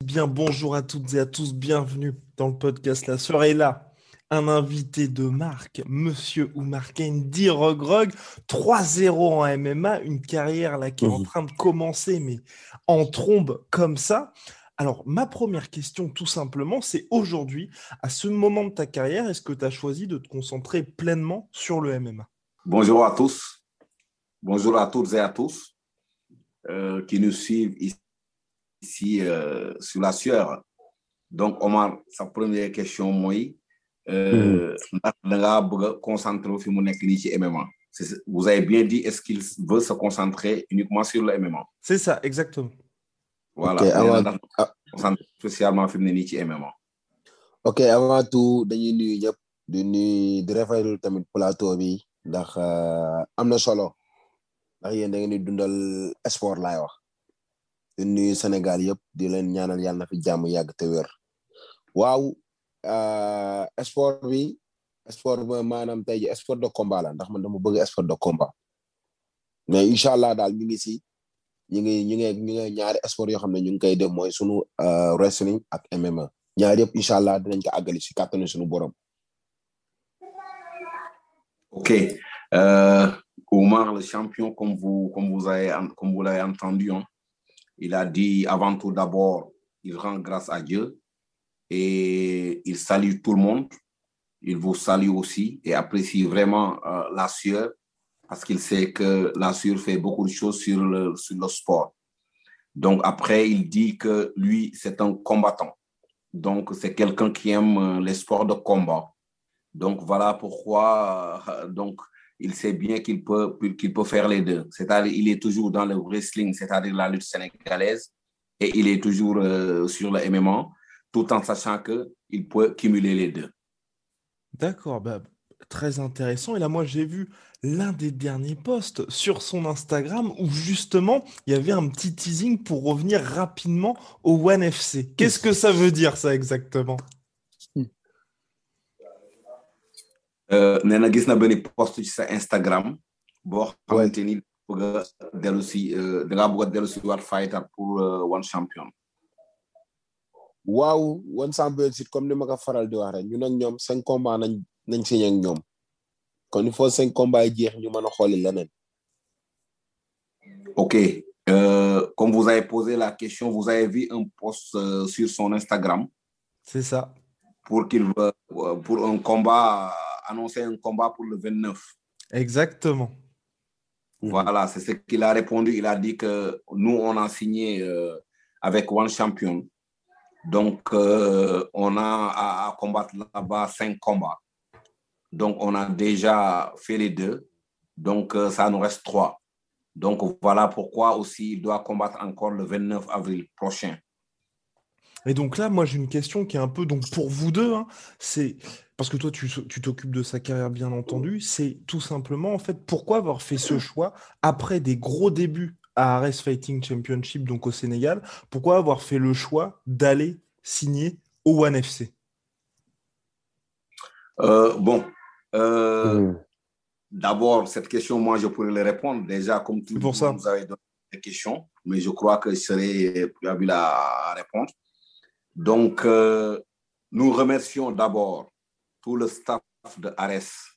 Bien, bonjour à toutes et à tous, bienvenue dans le podcast La soirée là. Un invité de marque, Monsieur Oumar Kendi Rogrog, 3-0 en MMA, une carrière là qui est en train de commencer, mais en trombe comme ça. Alors, ma première question, tout simplement, c'est aujourd'hui, à ce moment de ta carrière, est-ce que tu as choisi de te concentrer pleinement sur le MMA Bonjour à tous. Bonjour à toutes et à tous euh, qui nous suivent ici ici euh, sur la sueur. Donc, Omar, sa première question, moi, euh, mm. concentrer au MMA. Vous avez bien dit, est-ce qu'il veut se concentrer uniquement sur le MMA C'est ça, exactement. Voilà, Ok, avant- concentrer spécialement sur le MMA. ok avant tout dañuy nuyu ñëpp di nuyu di rafetlu tamit plateau bi ndax euh, am na solo ndax yéen da ngeen di dundal sport laay wax di nuyu Sénégal yëpp di leen ñaanal yàlla na fi jàmm yàgg te wér waaw euh, bi sport sport de combat la de combat mais ngi ngi ñu ngi ñu ngi ñaari sport ñu ngi koy def euh, wrestling ak MMA. Ok. Euh, Omar, le champion, comme vous, comme vous avez, l'avez entendu, hein, il a dit avant tout d'abord, il rend grâce à Dieu et il salue tout le monde. Il vous salue aussi et apprécie vraiment euh, la sueur parce qu'il sait que la sueur fait beaucoup de choses sur le, sur le sport. Donc après, il dit que lui, c'est un combattant. Donc c'est quelqu'un qui aime euh, les sports de combat. Donc voilà pourquoi euh, donc il sait bien qu'il peut qu'il peut faire les deux. C'est-à-dire il est toujours dans le wrestling, c'est-à-dire la lutte sénégalaise, et il est toujours euh, sur le MMA, tout en sachant que il peut cumuler les deux. D'accord, bah, très intéressant. Et là, moi, j'ai vu l'un des derniers posts sur son Instagram où justement, il y avait un petit teasing pour revenir rapidement au One FC. Qu'est-ce que ça veut dire, ça, exactement? Euh, nee na gis na benn post ci sa Instagram boo xamante ni bëgg a dellu si euh, da ngaa bëgg a dellu si waat fighter pour euh, One Champion. Waaw wan championship comme ni ma ko faral di wax rek ñun ak ñoom cinq combats nañ nañ signé ak ñoom kon il faut cinq combats yi jeex ñu mën a xooli leneen. Ok. Euh, comme vous avez posé la question, vous avez vu un post euh, sur son Instagram C'est ça. pour qu'il euh, pour un combat, annoncer un combat pour le 29. Exactement. Voilà, c'est ce qu'il a répondu. Il a dit que nous, on a signé euh, avec One Champion. Donc, euh, on a à, combattre là-bas cinq combats. Donc, on a déjà fait les deux. Donc, euh, ça nous reste trois. Donc, voilà pourquoi aussi il doit combattre encore le 29 avril prochain. Et donc là, moi, j'ai une question qui est un peu donc pour vous deux. hein. c'est parce que toi, tu t'occupes de sa carrière, bien entendu. C'est tout simplement, en fait, pourquoi avoir fait ce choix après des gros débuts? À Ares Fighting Championship, donc au Sénégal, pourquoi avoir fait le choix d'aller signer au One FC? Euh, bon, euh, Mm. D'abord, cette question, moi, je pourrais le répondre. Déjà, comme tout pour ça. vous avez donné des questions, mais je crois que je serai plus habile à, à répondre. Donc, euh, nous remercions d'abord tout le staff de Ares,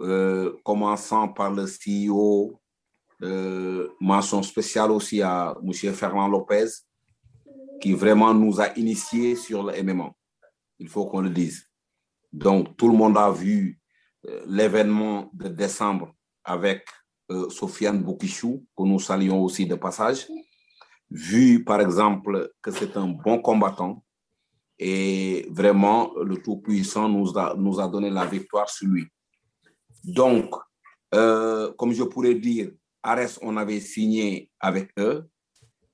euh, commençant par le CEO, euh, mention spéciale aussi à M. Fernand Lopez, qui vraiment nous a initiés sur le MMA. Il faut qu'on le dise. Donc, tout le monde a vu euh, l'événement de décembre avec euh, Sofiane Boukichou, que nous saluons aussi de passage, vu par exemple que c'est un bon combattant et vraiment le Tout-Puissant nous a, nous a donné la victoire sur lui. Donc, comme je pourrais dire, Ares, on avait signé avec eux,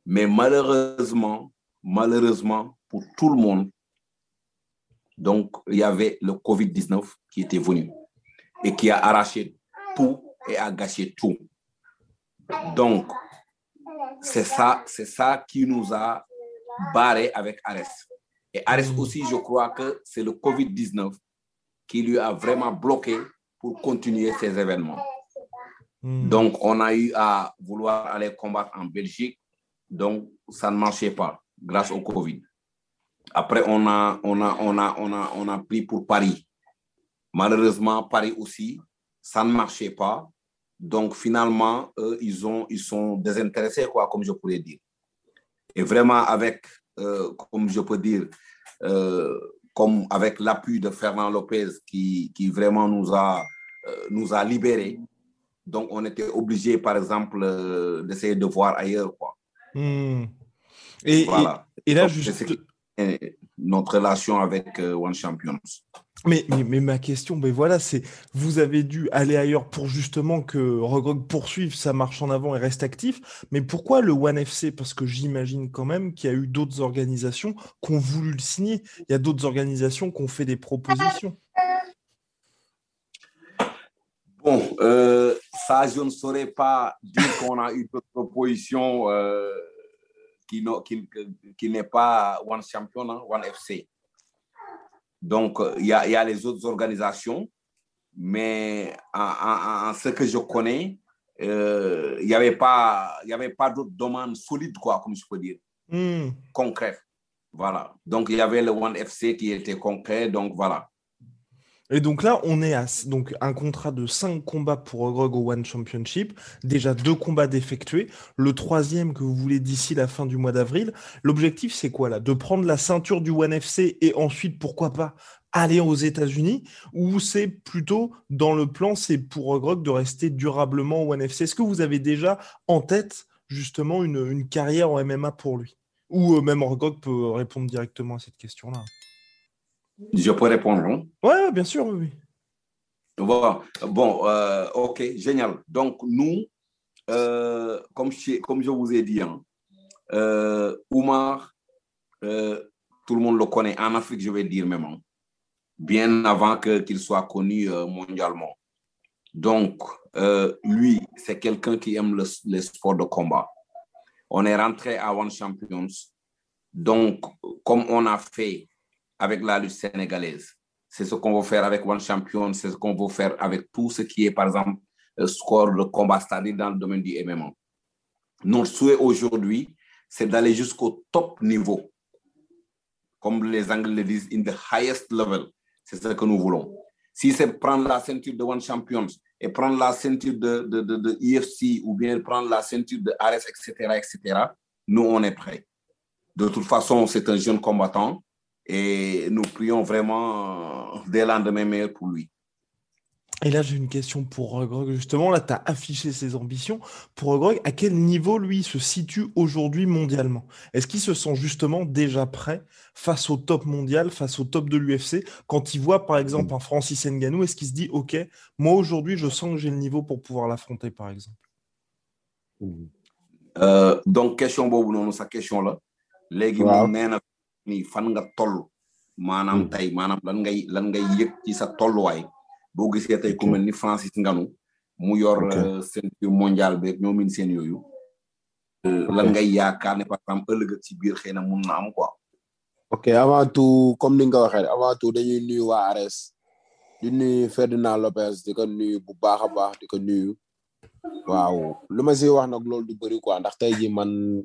mais malheureusement, malheureusement pour tout le monde, donc il y avait le Covid-19 qui était venu et qui a arraché tout et a gâché tout. Donc, c'est ça, c'est ça qui nous a barré avec Ares. Et Ares aussi, je crois que c'est le Covid-19 qui lui a vraiment bloqué pour continuer ces événements. Hmm. Donc, on a eu à vouloir aller combattre en Belgique. Donc, ça ne marchait pas grâce au Covid. Après, on a, on a, on a, on a, on a pris pour Paris. Malheureusement, Paris aussi, ça ne marchait pas. Donc, finalement, ils, ont, ils sont désintéressés, quoi, comme je pourrais dire. Et vraiment, avec, euh, comme je peux dire, euh, comme avec l'appui de Fernand Lopez qui, qui vraiment nous a, euh, nous a libérés. Donc, on était obligé, par exemple, euh, d'essayer de voir ailleurs, quoi. Hmm. Et, Voilà. et là, Donc, juste- notre relation avec euh, One Champions. Mais, mais, mais ma question, voilà, c'est vous avez dû aller ailleurs pour justement que Rogrog poursuive sa marche en avant et reste actif. Mais pourquoi le One FC? Parce que j'imagine quand même qu'il y a eu d'autres organisations qui ont voulu le signer. Il y a d'autres organisations qui ont fait des propositions. Bon, euh, ça, je ne saurais pas dire qu'on a eu d'autres propositions euh, qui, n'ont- qui, qui n'est pas One Champion, hein, One FC. Donc, euh, il y, a, il y a les autres organisations, mais en, en- en ce que je connais, euh, il n'y avait pas, il y avait pas d'autres demandes solides, quoi, comme je peux dire, Hmm. concrètes. Voilà. Donc, il y avait le One FC qui était concret, donc voilà. Et donc là, on est à donc, un contrat de 5 combats pour Rogrog au One Championship, déjà deux combats d'effectuer, le troisième que vous voulez d'ici la fin du mois d'avril. L'objectif, c'est quoi là? De prendre la ceinture du One FC et ensuite, pourquoi pas, aller aux États-Unis? Ou c'est plutôt dans le plan, c'est pour Rogrog de rester durablement au One FC? Est-ce que vous avez déjà en tête justement une, carrière en MMA pour lui? Ou euh, même Rogrog peut répondre directement à cette question-là. Je peux répondre? Ouais, bien sûr, oui. oui. Bon, bon euh, ok, génial. Donc, nous, euh, comme, je, comme je vous ai dit, hein, euh, Oumar, tout le monde le connaît en Afrique, je vais dire même, hein, bien avant que- qu'il soit connu mondialement. Donc, lui, c'est quelqu'un qui aime le, les sports de combat. On est rentré à One Champions. Donc, comme on a fait avec la lutte sénégalaise, c'est ce qu'on veut faire avec One Champion, c'est ce qu'on veut faire avec tout ce qui est, par exemple, euh, score de combat, c'est-à-dire dans le domaine du MMA. Notre souhait aujourd'hui, c'est d'aller jusqu'au top niveau. Comme les Anglais le disent, in the highest level. C'est ce que nous voulons. Si c'est prendre la ceinture de One Champions et prendre la ceinture de, de, de, de IFC ou bien prendre la ceinture de Ares, etc., etc., nous, on est prêts. De toute façon, c'est un jeune combattant et nous prions vraiment euh, des lendemains meilleurs pour lui. Et là, j'ai une question pour Rogrog. Justement, là, tu as affiché ses ambitions. Pour Rogrog, à quel niveau, lui, se situe aujourd'hui mondialement? Est-ce qu'il se sent justement déjà prêt face au top mondial, face au top de l'UFC? Quand il voit, par exemple, un Francis Ngannou, est-ce qu'il se dit, OK, moi, aujourd'hui, je sens que j'ai le niveau pour pouvoir l'affronter, par exemple? Euh, donc question boobu noonu sa question la ni fan nga toll maanaam Hmm. tey maanaam lan ngay lan ngay yëg ci sa tolluwaay boo gisee tey ku Ok. mel ni Francis Ngannou mu yor Ok. euh, ceinture mondiale beeg ñoo min seen yooyu euh, lan ngay yaakaar ne par exemple ëllëg ci biir xëy na mun na am quoi ok avant tout comme ni nga waxee avant tout dañuy nuyu waa Ares di nuyu Ferdinand Lopez di ko nuyu bu baax a baax di ko nuyu waaw lu ma si wax nag loolu du bëri quoi ndax tey ji man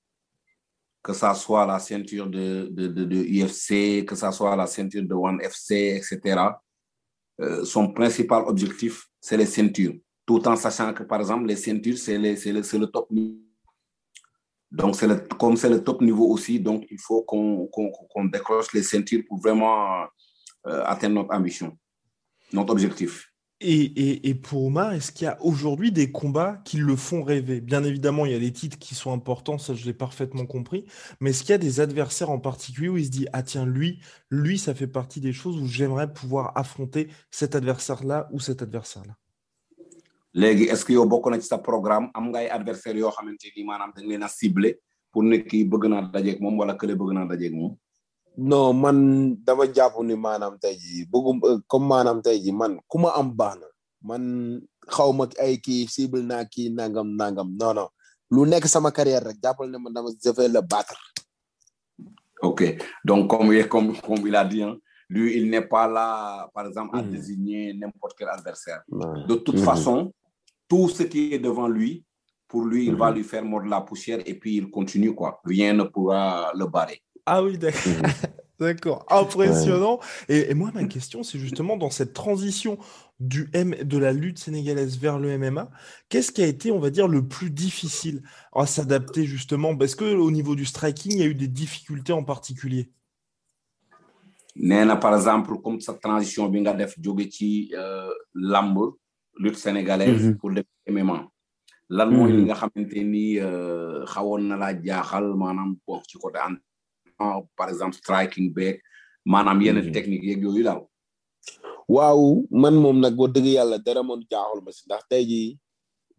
Que ça soit la ceinture de, de, de, que ça soit la ceinture de One FC, etc. Euh, son principal objectif, c'est les ceintures. Tout en sachant que, par exemple, les ceintures, c'est le, le, le top niveau. Donc, le, comme c'est le top niveau aussi, donc il faut qu'on qu qu décroche les ceintures pour vraiment euh, atteindre notre ambition, notre objectif. Et, et, et, pour Omar, est-ce qu'il y a aujourd'hui des combats qui le font rêver? Bien évidemment, il y a les titres qui sont importants, ça je l'ai parfaitement compris, mais est-ce qu'il y a des adversaires en particulier où il se dit Ah tiens, lui, lui, ça fait partie des choses où j'aimerais pouvoir affronter cet adversaire-là ou cet adversaire-là? Est-ce que yow bokk na ci sa programme pour ne. Non man dama jàpp ni maanaam tey jii bëggum comme maanaam tey jii man ku ma am baax na man xaw ma ay kii cible naa kii nangam nangam non non lu nekk sama carrière rek jàppal ne man dama je vais le battre. ok donc comme comme comme il a dit hein, lui il n'est pas là par exemple à mmh. désigner n'importe quel adversaire. De toute mmh. façon tout ce qui est devant lui pour lui il va lui faire mordre la poussière et puis il continue quoi rien ne pourra le barrer. Ah oui, d'accord. D'accord, impressionnant. Ouais. Et, et, moi, ma question, c'est justement dans cette transition du M, de la lutte sénégalaise vers le MMA, qu'est-ce qui a été, on va dire, le plus difficile à s'adapter justement? Parce que au niveau du striking, il y a eu des difficultés en particulier. Néna, par exemple, comme sa transition, bi nga def jóge ci lamb lutte sénégalaise mm -hmm. pour le MMA. lan mooy li nga xamante ni xawoon na laa jaaxal maanaam bon ci côté par exemple striking beeg maanaam yenn technique yeeg yooyu daal. waaw man moom nag boo dëgg yàlla dara moon jaaxul ma si ndax tey jii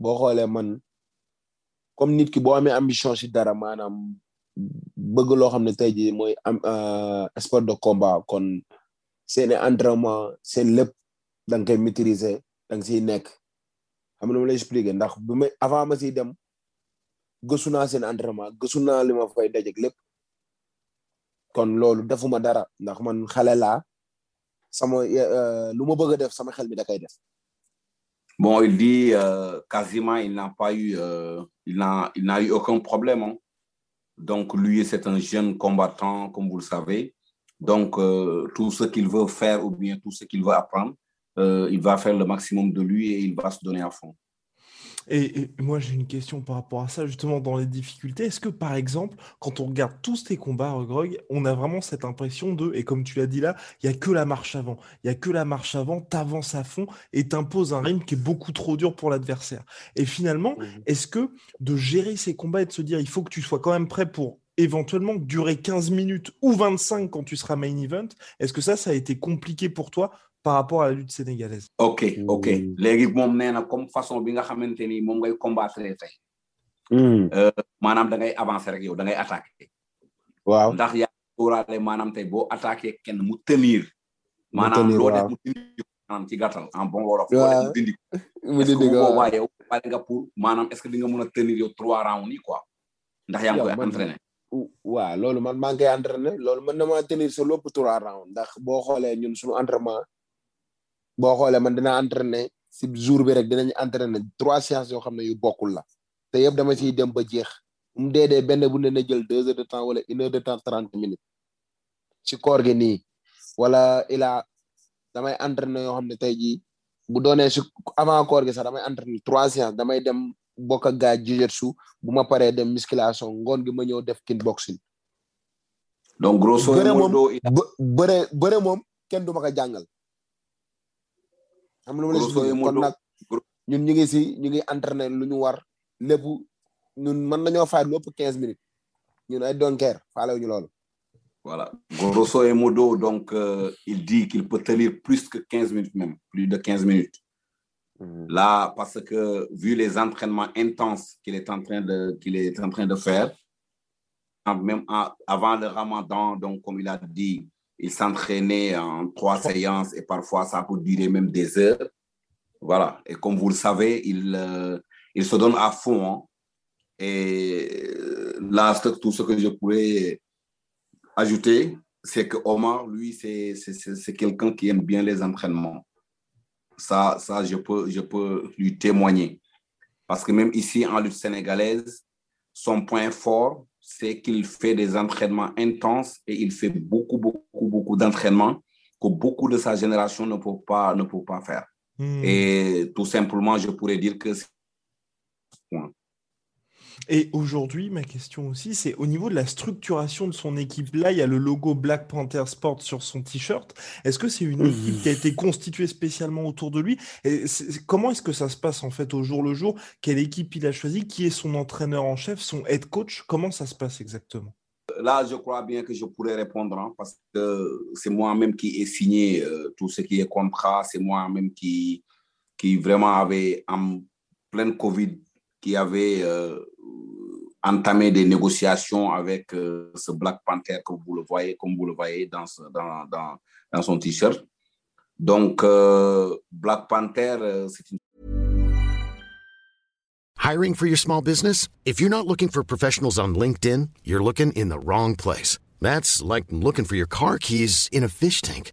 boo xoolee man comme nit ki boo amee ambition si dara maanaam bëgg loo xam ne tey jii mooy am sport de combat kon seen entraînement seen lépp da nga koy maîtriser da nga siy nekk. Xam nga ma lay expliquer ndax bu may avant ma siy dem gëstu naa seen entraînement gëstu naa li ma fay lépp. Bon il dit euh, quasiment il n'a pas eu euh, il n'a il eu aucun problème hein. donc lui c'est un jeune combattant comme vous le savez donc euh, tout ce qu'il veut faire ou bien tout ce qu'il veut apprendre il va faire le maximum de lui et il va se donner à fond. Et, et, moi, j'ai une question par rapport à ça, justement, dans les difficultés. Est-ce que, par exemple, quand on regarde tous tes combats, Grog, on a vraiment cette impression de, et comme tu l'as dit là, il n'y a que la marche avant. Il n'y a que la marche avant, t'avances à fond et t'imposes un rythme qui est beaucoup trop dur pour l'adversaire. Et finalement, mmh. est-ce que de gérer ces combats et de se dire, il faut que tu sois quand même prêt pour éventuellement durer 15 minutes ou 25 quand tu seras main event, est-ce que ça, ça a été compliqué pour toi par rapport à la lutte sénégalaise. ok ok léegi moom nee na comme façon bi nga xamante ni moom ngay combattre tey. maanaam da ngay avancer rek yow da ngay attaquer. waaw ndax yaa sóoraale maanaam tey boo attaquer kenn mu tenir. maanaam loo def mu dindi maanaam ci gàttal en bon wolof. loo def mu dindi mu dindi ko est-ce que boobaa yow pare nga pour maanaam est-ce que di nga mën a tenir yow trois rounds yi quoi. ndax yaa ngi koy entraîner. waaw loolu man maa ngi koy entraîner loolu man damaa tenir sa lépp trois rounds ndax boo xoolee ñun suñu entraînement. Boo xoolee man dinaa entraîner si jour bi rek dinañ entraîner trois séances yoo xam ne yu bokkul la. Te yëpp dama ciy dem ba jeex. Mu dee dee benn bu ne na jël deux heures de temps wala une heure de temps trente minutes. Ci koor gi nii. Wala ila damay entraîner yoo xam ne tey jii bu doonee si avant koor gi sax damay entraîner trois séances. Damay dem bokk ak gaa jiu-jitsu. Bu ma paree dem musculation ngoon gi ma ñëw def kickboxing. donc grosso modo bëre bëre moom kenn du ma ko jàngal. Am lu ma la kon nag ñun ñu ngi si ñu ngi entraîner lu ñu war lépp ñun mën nañoo fay lu ëpp quinze minutes. Ñun ay donkeer faale ñu loolu. Voilà. Grosso modo donc euh, il dit qu'il peut tenir plus que quinze minutes même plus de quinze minutes. Mmh. là parce que vu les entraînements intenses qu'il est en train de qu'il est en train de faire même avant le ramadan donc comme il a dit il s'entraînait en trois séances et parfois ça peut durer même des heures. Voilà. Et comme vous le savez, il, euh, se donne à fond. Hein. Et là, tout ce que je pourrais ajouter, c'est que Omar, lui, c'est quelqu'un qui aime bien les entraînements. Ça, ça je, peux, je peux lui témoigner. Parce que même ici, en lutte sénégalaise, son point fort, c'est qu'il fait des entraînements intenses et il fait beaucoup, beaucoup, beaucoup d'entraînements que beaucoup de sa génération ne peut pas, ne peut pas faire. Hmm. Et tout simplement, je pourrais dire que c'est. Et aujourd'hui, ma question aussi, c'est au niveau de la structuration de son équipe. Là, il y a le logo Black Panther Sport sur son t-shirt. Est-ce que c'est une équipe qui a été constituée spécialement autour de lui? Comment est-ce que ça se passe en fait au jour le jour? Quelle équipe il a choisi? Qui est son entraîneur en chef, son head coach? Comment ça se passe exactement? Là, je crois bien que je pourrais répondre hein, parce que c'est moi-même qui ai signé euh, tout ce qui est contrat. C'est moi-même qui, qui vraiment avait en pleine Covid, qui avait euh, entamé des négociations avec euh, ce Black Panther que vous le voyez, comme vous le voyez dans, ce- dans, dans, dans son t-shirt. Donc, euh, Black Panther, euh, c'est une Hiring for your small business? If you're not looking for professionals on LinkedIn, you're looking in the wrong place. That's like looking for your car keys in a fish tank.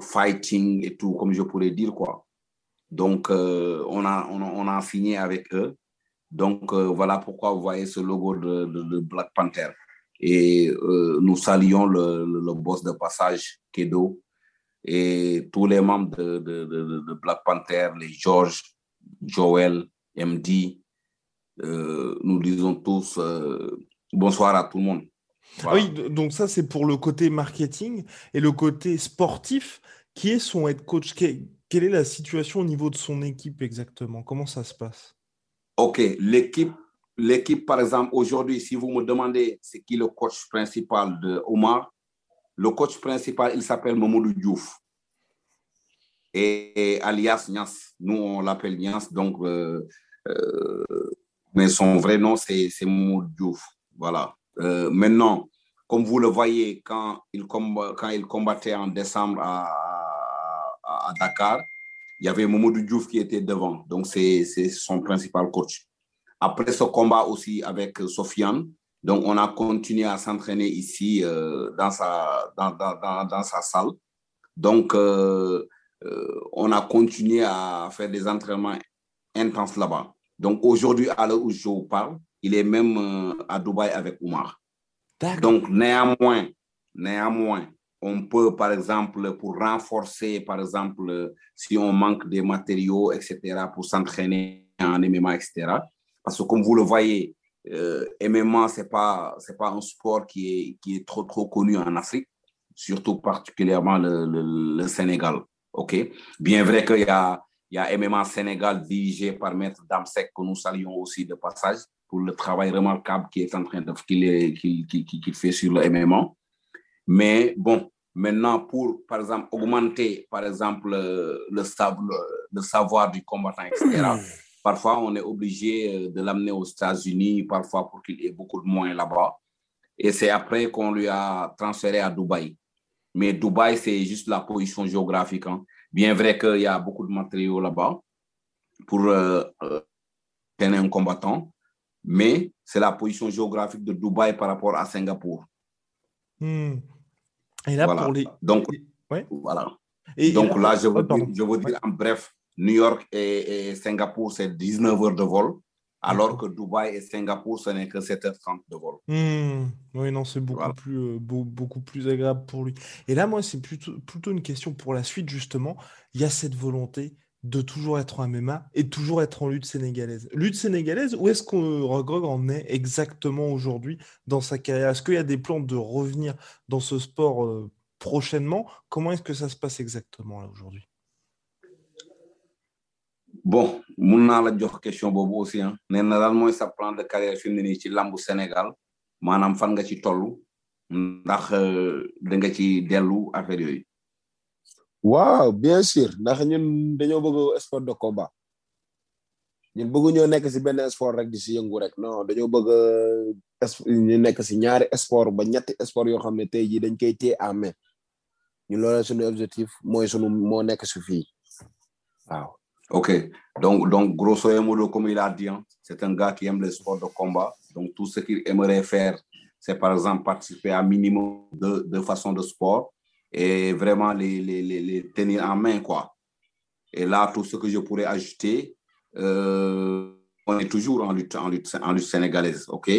fighting et tout, comme je pourrais dire, quoi. Donc, euh, on, a, on, a, on signé avec eux. Donc, euh, voilà pourquoi vous voyez ce logo de, Black Panther. Et euh, nous saluons le, le, boss de passage, Kedo, et tous les membres de, de, Black Panther, les George, Joel, MD, euh, nous disons tous euh, bonsoir à tout le monde. Ah. Oui, donc ça c'est pour le côté marketing et le côté sportif. Qui est son head coach Que- Quelle est la situation au niveau de son équipe exactement? Comment ça se passe? Ok, l'équipe, l'équipe, par exemple, aujourd'hui, si vous me demandez c'est qui le coach principal de Omar, le coach principal, il s'appelle Mamoudou Diouf. Et, et alias Nias, nous on l'appelle Nias, donc, euh, euh, mais son vrai nom c'est c'est Mamoudou Diouf. Voilà. Euh, maintenant, comme vous le voyez, quand il, combattait en décembre à, Dakar, il y avait Mamoudou Diouf qui était devant. Donc, c'est son principal coach. Après ce combat aussi avec Sofiane, donc on a continué à s'entraîner ici euh, dans, sa, salle. Donc, euh, on a continué à faire des entraînements intenses là-bas. Donc, aujourd'hui, à l'heure où je vous parle, il est même euh, à Dubaï avec Oumar. Donc, néanmoins, néanmoins, on peut, par exemple, pour renforcer, par exemple, si on manque des matériaux, etc., pour s'entraîner en MMA, etc. Parce que comme vous le voyez, euh, MMA, ce n'est pas, c'est pas un sport qui est, qui est trop, trop connu en Afrique, surtout particulièrement le, le, le Sénégal. OK? Bien vrai qu'il y a, il y a MMA Sénégal dirigé par Maître Damsek, que nous saluons aussi de passage pour le travail remarquable qu'il est en train de qu'il qu'il- qu'il fait sur le MMA. Mais bon, maintenant, pour, par exemple, augmenter, par exemple, euh, le, le- savoir du combattant, etc., parfois, on est obligé euh, de l'amener aux États-Unis, parfois pour qu'il ait beaucoup de moyens là-bas. Et c'est après qu'on lui a transféré à Dubaï. Mais Dubaï, c'est juste la position géographique. hein. Bien vrai qu'il y a beaucoup de matériaux là-bas pour euh, euh, tenir un combattant, mais c'est la position géographique de Dubaï par rapport à Singapour. Hmm. Et là, Voilà. pour les. Donc, Ouais. voilà. Et, Donc et là, je oh, veux, pardon. dire, je veux dire en bref, New York et, et Singapour, c'est 19 heures de vol, alors que Dubaï et Singapour, ce n'est que 7h30 de vol. Hmm. Oui, non, c'est beaucoup Voilà. plus, euh, beau- beaucoup plus agréable pour lui. Et là, moi, c'est plutôt, plutôt une question pour la suite, justement. Il y a cette volonté de toujours être en MMA et toujours être en lutte sénégalaise. Lutte sénégalaise, où est-ce que Rogrog en est exactement aujourd'hui dans sa carrière? Est-ce qu'il y a des plans de revenir dans ce sport euh, prochainement? Comment est-ce que ça se passe exactement là aujourd'hui? Bon, mun naa la question aussi ah nee na sa plan de carrière fi mu ne nii ci lambu Sénégal? Fan nga ci toll ndax da nga ci dellu. Waaw bien sûr. Ndax ñun dañoo bëgg sport de combat. Ñun bëggu ñoo nekk si benn sport rek di si yëngu rek. Non dañoo bëgg ñu nekk si ñaari sport ba ñetti sport yoo xam ne tey jii dañ koy téye en main. Ñun loolu suñu objectif mooy suñu moo nekk su fii. Waaw. Ok, donc, donc grosso modo, comme il a dit, hein, c'est un gars qui aime les sports de combat. Donc, tout ce qu'il aimerait faire, c'est par exemple participer à minimum de, de façons de sport et vraiment les, les, les, tenir en main, quoi. Et là, tout ce que je pourrais ajouter, euh, on est toujours en lutte, en lutte, en lutte sénégalaise, ok?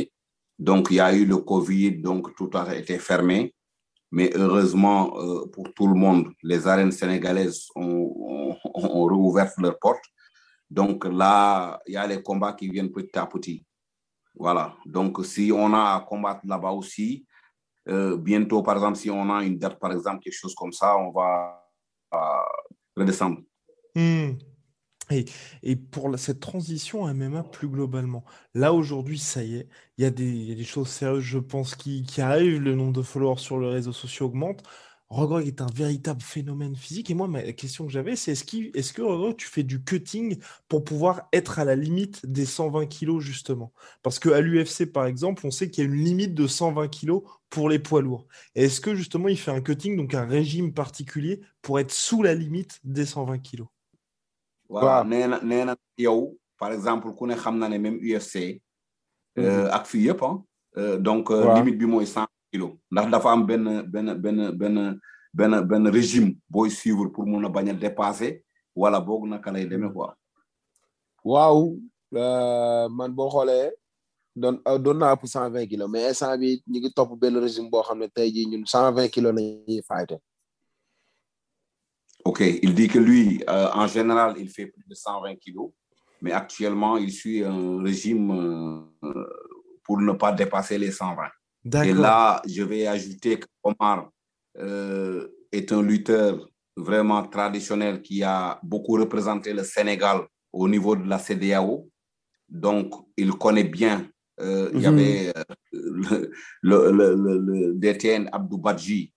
Donc, il y a eu le Covid, donc tout a été fermé. Mais heureusement euh, pour tout le monde, les arènes sénégalaises ont, ont, ont, rouvert leurs portes. Donc là, il y a les combats qui viennent petit à petit. Voilà. Donc si on a à combattre là-bas aussi, euh, bientôt, par exemple, si on a une date, par exemple, quelque chose comme ça, on va euh, redescendre. Mmh. Et, et, pour cette transition MMA plus globalement, là aujourd'hui, ça y est, il y, y, a des choses sérieuses, je pense, qui, qui, arrivent. Le nombre de followers sur les réseaux sociaux augmente. Rogrog est un véritable phénomène physique. Et moi, ma question que j'avais, c'est est-ce qu est que Rogrog, tu fais du cutting pour pouvoir être à la limite des 120 kilos, justement? Parce qu'à l'UFC, par exemple, on sait qu'il y a une limite de 120 kilos pour les poids lourds. Est-ce que justement, il fait un cutting, donc un régime particulier, pour être sous la limite des 120 kilos? Voilà yow par exemple même UFC. ak fii yëpp ah. donc limite bi mooy cent kilos. ndax dafa am benn benn benn benn benn benn régime booy suivre pour mun a bañ a dépasser wala boog naka lay demee quoi. waaw man boo xoolee doon doon naa pour cent vingt kilos mais instant bi ñu ngi topp benn régime boo xam ne tey jii ñun cent vingt kilos nañuy fayte. Ok, il dit que lui, euh, en général, il fait plus de 120 kilos, mais actuellement, il suit un régime euh, pour ne pas dépasser les 120. Et là, je vais ajouter qu'Omar euh, est un lutteur vraiment traditionnel qui a beaucoup représenté le Sénégal au niveau de la CDAO. Donc, il connaît bien. Mm -hmm. Il y avait le, le, le, le, DTN Abdou Badji,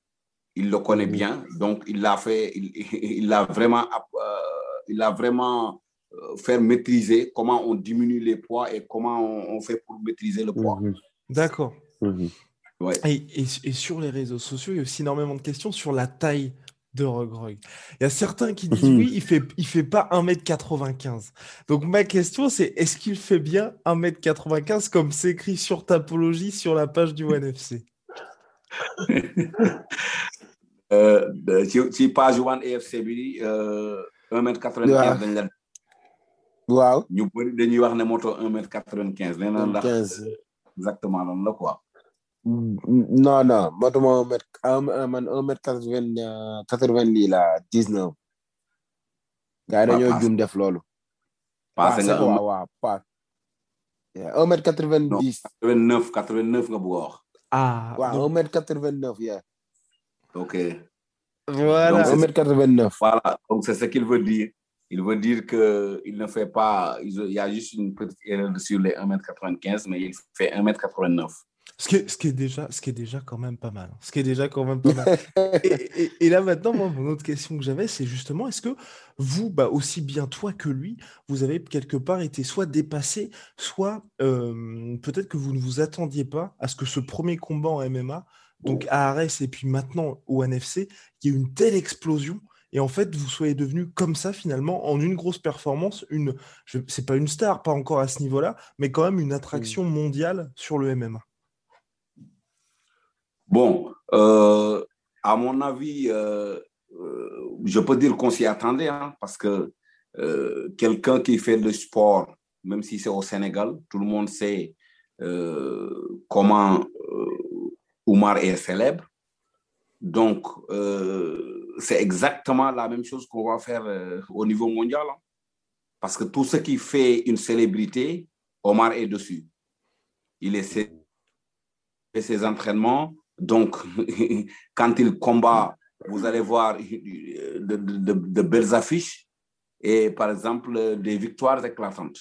il le connaît bien, donc il l'a fait, il, il a vraiment, euh, il a vraiment euh, fait maîtriser comment on diminue les poids et comment on, on fait pour maîtriser le poids. Mmh. D'accord. Mmh. Ouais. Et, et, et, sur les réseaux sociaux, il y a aussi énormément de questions sur la taille de Rogrog. Il y a certains qui disent oui, il fait, il fait pas 1m95. Donc ma question c'est est-ce qu'il fait bien 1m95 comme c'est écrit sur Tapologie sur la page du ONFC ci ci page one AFC bi un mètre quatre-vingt-quinze dañ la. waaw ñu bëri dañuy wax ne moto un mètre quatre-vingt-quinze. nee na ndax exactement lan la quoi. Non non moto ma un mètre man un mètre quatre-vingt quatre-vingt lii la dix-neuf. gars yi dañoo jum def loolu. passé nga waaw waaw pas. un mètre quatre-vingt-dix. quatre-vingt-neuf quatre-vingt-neuf nga bëgg a wax. ah waaw un mètre quatre-vingt-neuf yeah. Ok. Voilà. Donc, 1m89. Voilà, donc c'est ce qu'il veut dire. Il veut dire qu'il ne fait pas, il y a juste une petite erreur sur les 1m95, mais il fait 1m89. Ce qui, est, ce, qui est déjà, ce qui est déjà quand même pas mal. Ce qui est déjà quand même pas mal. et, et, et, là maintenant, moi, mon autre question que j'avais, c'est justement, est-ce que vous, bah, aussi bien toi que lui, vous avez quelque part été soit dépassé, soit euh, peut-être que vous ne vous attendiez pas à ce que ce premier combat en MMA donc à Arès et puis maintenant au NFC, il y a eu une telle explosion et en fait vous soyez devenu comme ça finalement en une grosse performance, une, c'est pas une star, pas encore à ce niveau-là, mais quand même une attraction mondiale sur le MMA. Bon, euh, à mon avis, euh, euh, je peux dire qu'on s'y attendait hein, parce que quelqu'un qui fait le sport, même si c'est au Sénégal, tout le monde sait comment Oumar est célèbre. Donc, c'est exactement la même chose qu'on va faire au niveau mondial. Hein. Parce que tout ce qui fait une célébrité, Omar est dessus. Il fait ses entraînements. Donc, quand il combat, vous allez voir de, de, belles affiches et, par exemple, des victoires éclatantes.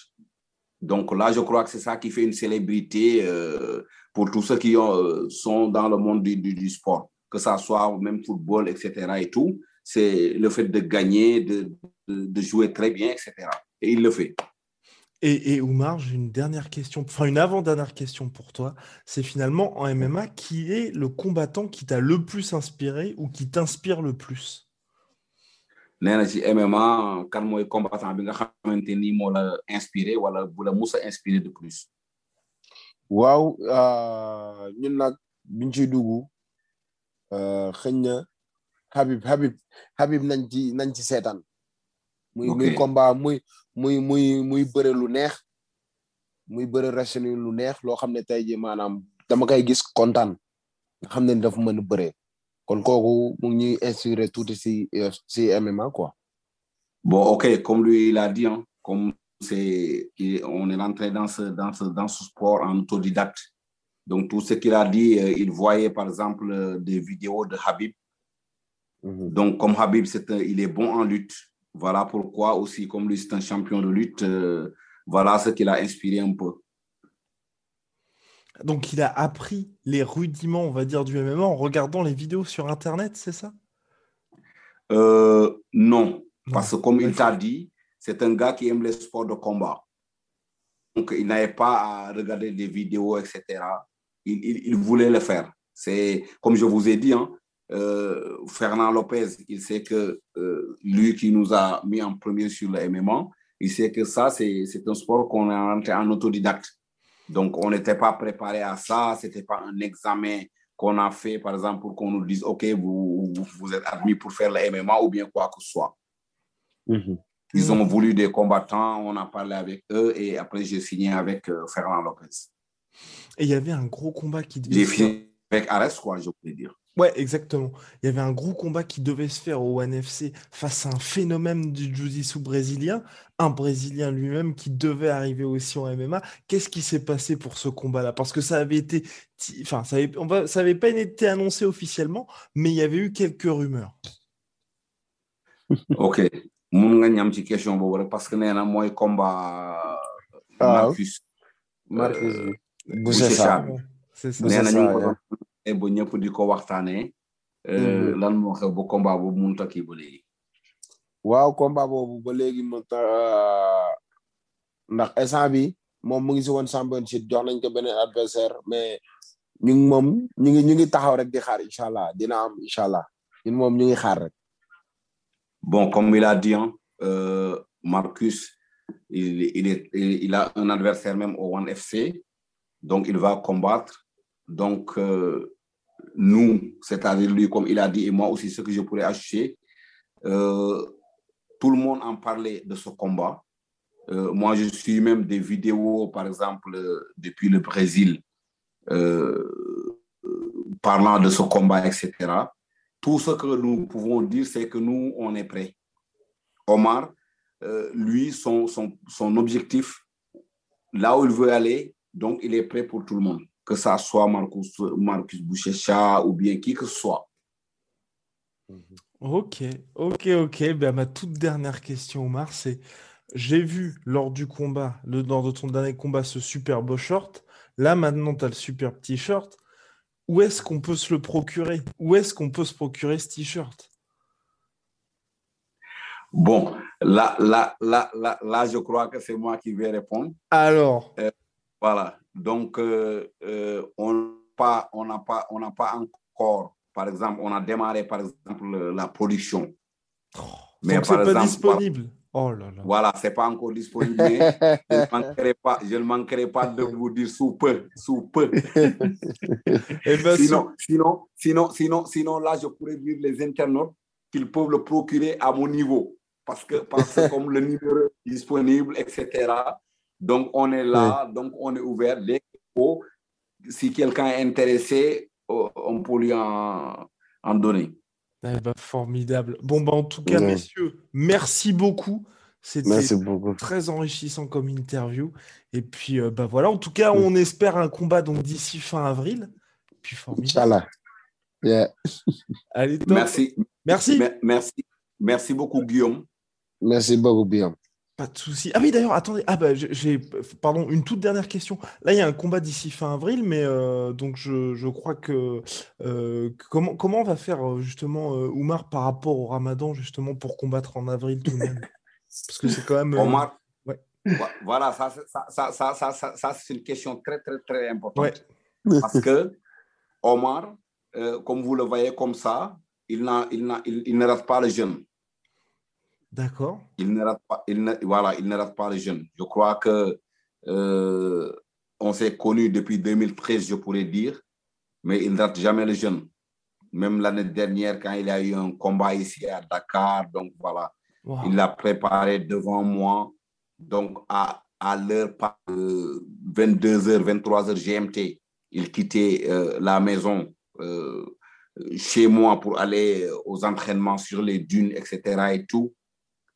Donc là, je crois que c'est ça qui fait une célébrité euh, pour tous ceux qui ont, euh, sont dans le monde du, du, du, sport, que ça soit même football, etc. et tout. C'est le fait de gagner, de, de, de, jouer très bien, etc. Et il le fait. Et, et Oumar, j'ai une dernière question, enfin une avant-dernière question pour toi. C'est finalement en MMA, qui est le combattant qui t'a le plus inspiré ou qui t'inspire le plus? Nee na ci MMA kan mooy combattant bi nga xamante ni moo la inspiré wala bu la mus a inspiré de plus. waaw ñun nag biñ ciy dugg na Habib Habib Habib nañ ci nañ ci seetaan. Muy muy combat muy muy muy muy bëre lu neex. muy bëre wrestling lu neex loo xam ne tey jii maanaam dama koy gis kontaan nga xam ne dafa mën a bëree. kon kooku mu ngi ñuy inspiré tuuti si si MMA quoi. bon ok comme lui il a dit hein, comme c'est on est rentré dans ce dans ce dans ce sport en autodidacte donc tout ce qu'il a dit euh, il voyait par exemple euh, des vidéos de Habib. Mm -hmm. donc comme Habib c'est il est bon en lutte voilà pourquoi aussi comme lui c'est un champion de lutte euh, voilà ce qui l'a inspiré un peu. Donc, il a appris les rudiments, on va dire, du MMA en regardant les vidéos sur Internet, c'est ça? Euh, non. non, parce que comme il t'a dit, c'est un gars qui aime les sports de combat. Donc, il n'avait pas à regarder des vidéos, etc. Il, il, il voulait le faire. C'est, comme je vous ai dit, hein, euh, Fernand Lopez, il sait que euh, lui qui nous a mis en premier sur le MMA, il sait que ça, c'est un sport qu'on est rentré en autodidacte. Donc, on n'était pas préparé à ça. Ce n'était pas un examen qu'on a fait, par exemple, pour qu'on nous dise, OK, vous, vous êtes admis pour faire le MMA ou bien quoi que ce soit. Mm -hmm. Ils ont voulu des combattants, on a parlé avec eux et après, j'ai signé avec euh, Fernand Lopez. Et il y avait un gros combat qui devait J'ai fini avec Ares, quoi, je voulais dire. Ouais, exactement. Il y avait un gros combat qui devait se faire au NFC face à un phénomène du jiu-jitsu brésilien, un Brésilien lui-même qui devait arriver aussi en MMA. Qu'est-ce qui s'est passé pour ce combat-là? Parce que ça avait été, enfin, ça avait, on va, ça avait pas été annoncé officiellement, mais il y avait eu quelques rumeurs. ok, mun nga ñam ci question boobu rek parce que nee na mooy combat. Marcus. Marcus bu Boucher nee na ñu ko doon ba ñëpp di ko waxtaanee. lan moo xew ba combat boobu mënut a kii ba léegi? waaw combat boobu ba léegi mu ndax instant bi moom mu ngi si woon championship jox nañ ko beneen adversaire mais ñu ngi moom ñu ngi ñu ngi taxaw rek di xaar incha allah dina am incha allah ñun moom ñu ngi xaar rek. bon comme il a dit hein, euh, Marcus il il est il a un adversaire même au ONE FC donc il va combattre donc. Euh, nous, c'est-à-dire lui, comme il a dit, et moi aussi, ce que je pourrais ajouter, euh, tout le monde en parlait de ce combat. Euh, moi, je suis même des vidéos, par exemple, depuis le Brésil, parlant de ce combat, etc. Tout ce que nous pouvons dire, c'est que nous, on est prêts. Omar, lui, son objectif, là où il veut aller, donc il est prêt pour tout le monde que ça soit Marcus, Marcus Bouchecha ou bien qui que ce soit. Ok, ok, ok. Ben, ma toute dernière question, Omar, c'est j'ai vu lors du combat, le, lors de ton dernier combat, ce super beau short. Là, maintenant, tu as le super petit short. Où est-ce qu'on peut se le procurer? Où est-ce qu'on peut se procurer ce t-shirt? Bon, là, là, là, là, là, je crois que c'est moi qui vais répondre. Alors euh, Voilà. Donc, euh, euh, on n'a pas, on n'a pas, on n'a pas encore, par exemple, on a démarré, par exemple, la production. Oh, mais par exemple, pas disponible. Oh là là. Voilà, c'est pas encore disponible. Je ne manquerai pas, je ne manquerai pas de vous dire sous peu, sous peu. Et ben, sinon, sinon, sinon, sinon, sinon, là, je pourrais dire les internautes qu'ils peuvent le procurer à mon niveau, parce que, parce que comme le numéro est disponible, etc. Donc, on est là, oui. donc on est ouvert. Dès faut, si quelqu'un est intéressé, on peut lui en, en donner. Eh ben, formidable. Bon, ben, en tout cas, oui. messieurs, merci beaucoup. C'était très enrichissant comme interview. Et puis, euh, ben voilà, en tout cas, on espère un combat donc d'ici fin avril. Puis formidable. Inch'Allah. Yeah. Allez. Merci. Merci. Merci. Merci beaucoup, Guillaume. Merci beaucoup, Guillaume. Pas de souci. Ah oui, d'ailleurs, attendez. Ah bah, j'ai, pardon, une toute dernière question. Là, il y a un combat d'ici fin avril, mais euh, donc je, je, crois que euh, comment comment on va faire euh, justement Oumar par rapport au Ramadan justement pour combattre en avril tout de même? Parce que c'est quand même. Omar. Ouais. Voilà, ça, ça, ça, ça, ça c'est une question très très très importante. Parce que Omar, comme vous le voyez comme ça, il, n'a, il, n'a, il ne rate pas le jeûne. D'accord. Il ne rate pas, il ne, voilà, il ne rate pas les jeunes. Je crois que euh, on s'est connus depuis 2013, je pourrais dire, mais il ne rate jamais les jeunes. Même l'année dernière, quand il a eu un combat ici à Dakar, donc voilà, il l'a préparé devant moi. Donc à, à l'heure 22h, 23h GMT, il quittait euh, la maison euh, chez moi pour aller aux entraînements sur les dunes, etc. et tout.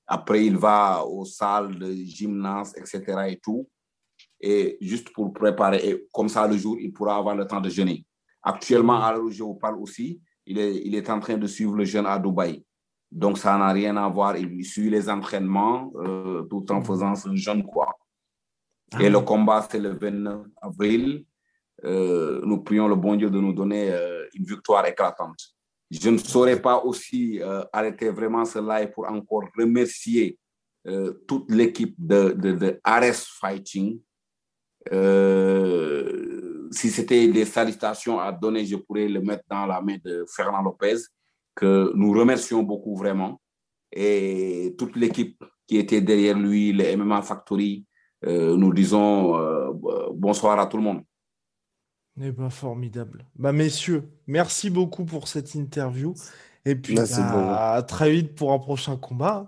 Après, il va aux salles de gymnase, etc. et tout. Et juste pour préparer, et comme ça, le jour, il pourra avoir le temps de jeûner. Actuellement, à je vous parle aussi, il est, il est en train de suivre le jeûne à Dubaï. Donc, ça n'a rien à voir. Il suit les entraînements euh, tout en faisant ce jeûne, quoi. Ah et le combat, c'est le 29 avril. Euh, nous prions le bon Dieu de nous donner euh, une victoire éclatante je ne saurais pas aussi euh, arrêter vraiment ce live pour encore remercier euh, toute l'équipe de, de, de, Ares Fighting. Euh, si c'était des salutations à donner, je pourrais le mettre dans la main de Fernand Lopez, que nous remercions beaucoup vraiment. Et toute l'équipe qui était derrière lui, le MMA Factory, nous disons bonsoir à tout le monde. Eh ben, formidable. Bah, messieurs, merci beaucoup pour cette interview. Et puis, bah, à très vite pour un prochain combat.